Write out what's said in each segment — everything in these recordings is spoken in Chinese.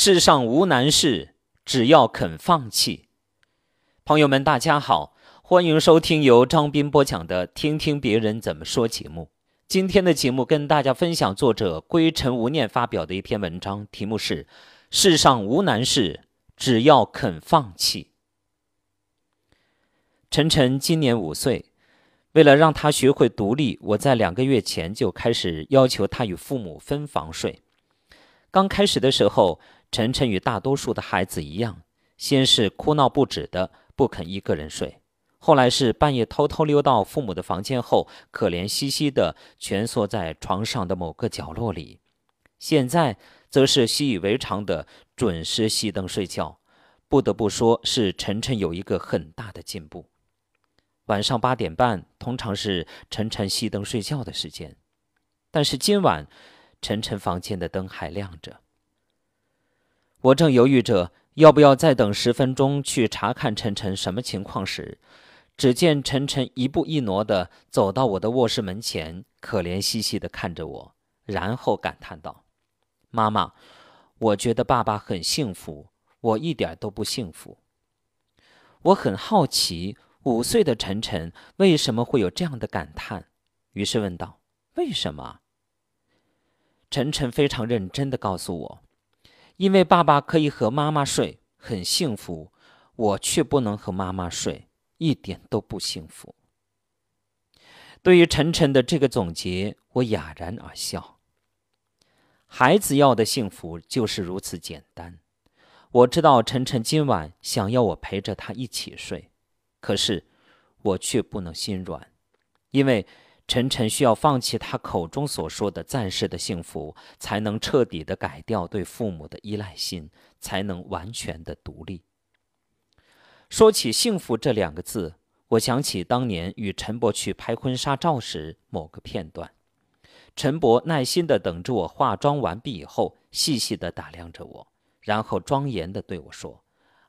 世上无难事，只要肯放弃。朋友们，大家好，欢迎收听由张斌播讲的《听听别人怎么说》节目。今天的节目跟大家分享作者归尘无念发表的一篇文章，题目是《世上无难事，只要肯放弃》。晨晨今年五岁，为了让他学会独立，我在两个月前就开始要求他与父母分房睡。刚开始的时候，晨晨与大多数的孩子一样，先是哭闹不止的不肯一个人睡，后来是半夜偷偷溜到父母的房间后，可怜兮兮的蜷缩在床上的某个角落里，现在则是习以为常的准时熄灯睡觉。不得不说，是晨晨有一个很大的进步。晚上八点半通常是晨晨熄灯睡觉的时间，但是今晚，晨晨房间的灯还亮着。我正犹豫着要不要再等十分钟去查看晨晨什么情况时，只见晨晨一步一挪地走到我的卧室门前，可怜兮兮地看着我，然后感叹道：“妈妈，我觉得爸爸很幸福，我一点都不幸福。”我很好奇，五岁的晨晨为什么会有这样的感叹，于是问道：“为什么？”晨晨非常认真地告诉我。因为爸爸可以和妈妈睡，很幸福，我却不能和妈妈睡，一点都不幸福。对于晨晨的这个总结，我哑然而笑。孩子要的幸福就是如此简单。我知道晨晨今晚想要我陪着他一起睡，可是我却不能心软，因为。晨晨需要放弃他口中所说的暂时的幸福，才能彻底的改掉对父母的依赖心，才能完全的独立。说起幸福这两个字，我想起当年与陈伯去拍婚纱照时某个片段。陈伯耐心的等着我化妆完毕以后，细细的打量着我，然后庄严的对我说：“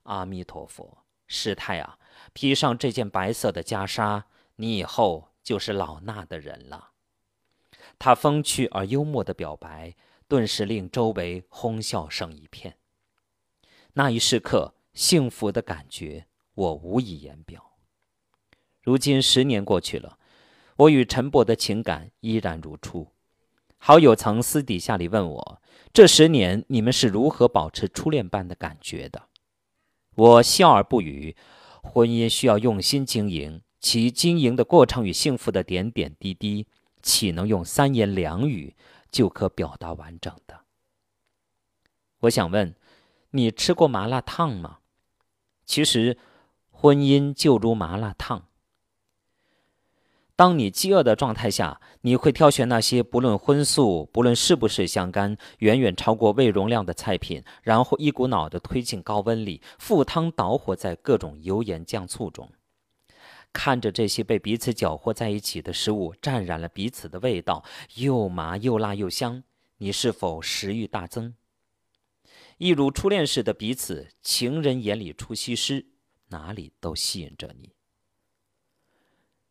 阿弥陀佛，师太啊，披上这件白色的袈裟，你以后。”就是老衲的人了。他风趣而幽默的表白，顿时令周围哄笑声一片。那一时刻，幸福的感觉我无以言表。如今十年过去了，我与陈伯的情感依然如初。好友曾私底下里问我：这十年你们是如何保持初恋般的感觉的？我笑而不语。婚姻需要用心经营。其经营的过程与幸福的点点滴滴，岂能用三言两语就可表达完整的？我想问，你吃过麻辣烫吗？其实，婚姻就如麻辣烫。当你饥饿的状态下，你会挑选那些不论荤素、不论是不是相干、远远超过胃容量的菜品，然后一股脑的推进高温里，赴汤蹈火在各种油盐酱醋中。看着这些被彼此搅和在一起的食物，沾染了彼此的味道，又麻又辣又香，你是否食欲大增？一如初恋时的彼此，情人眼里出西施，哪里都吸引着你。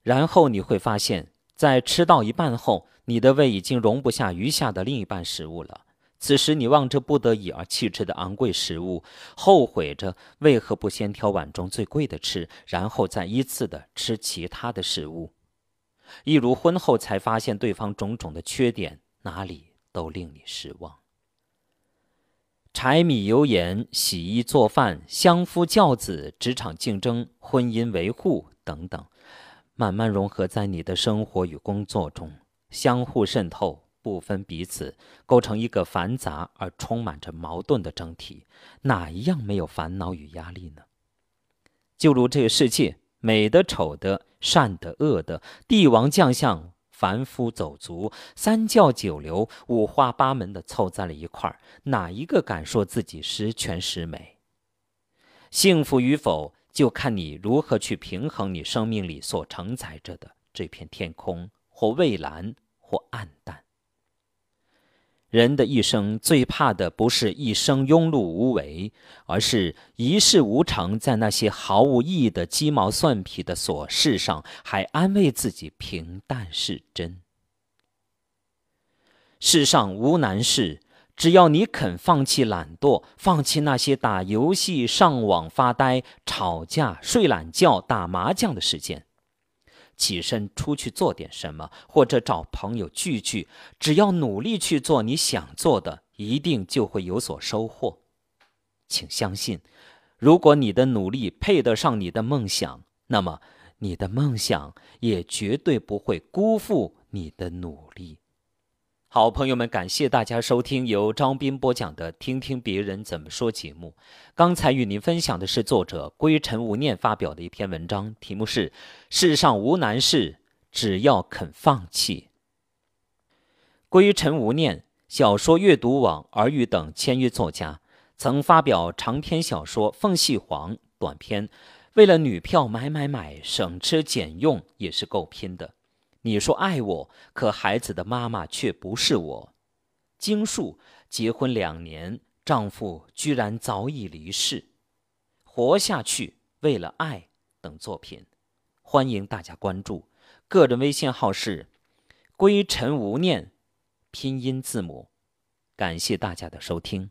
然后你会发现，在吃到一半后，你的胃已经容不下余下的另一半食物了。此时，你望着不得已而弃吃的昂贵食物，后悔着为何不先挑碗中最贵的吃，然后再依次的吃其他的食物。一如婚后才发现对方种种的缺点，哪里都令你失望。柴米油盐、洗衣做饭、相夫教子、职场竞争、婚姻维护等等，慢慢融合在你的生活与工作中，相互渗透。不分彼此，构成一个繁杂而充满着矛盾的整体，哪一样没有烦恼与压力呢？就如这个世界，美的、丑的、善的、恶的，帝王将相、凡夫走卒、三教九流，五花八门的凑在了一块儿，哪一个敢说自己十全十美？幸福与否，就看你如何去平衡你生命里所承载着的这片天空，或蔚蓝，或暗淡。人的一生最怕的不是一生庸碌无为，而是一事无成，在那些毫无意义的鸡毛蒜皮的琐事上，还安慰自己平淡是真。世上无难事，只要你肯放弃懒惰，放弃那些打游戏、上网发呆、吵架、睡懒觉、打麻将的时间，起身出去做点什么，或者找朋友聚聚，只要努力去做你想做的，一定就会有所收获。请相信，如果你的努力配得上你的梦想，那么你的梦想也绝对不会辜负你的努力。好，朋友们，感谢大家收听由张斌播讲的《听听别人怎么说》节目。刚才与您分享的是作者归尘无念发表的一篇文章，题目是“世上无难事，只要肯放弃”。归尘无念，小说阅读网、儿语等签约作家，曾发表长篇小说《凤戏凰》短篇。为了女票买买买，省吃俭用也是够拼的。你说爱我，可孩子的妈妈却不是我。经述结婚两年，丈夫居然早已离世。活下去，为了爱等作品，欢迎大家关注。个人微信号是“归尘无念”，拼音字母。感谢大家的收听。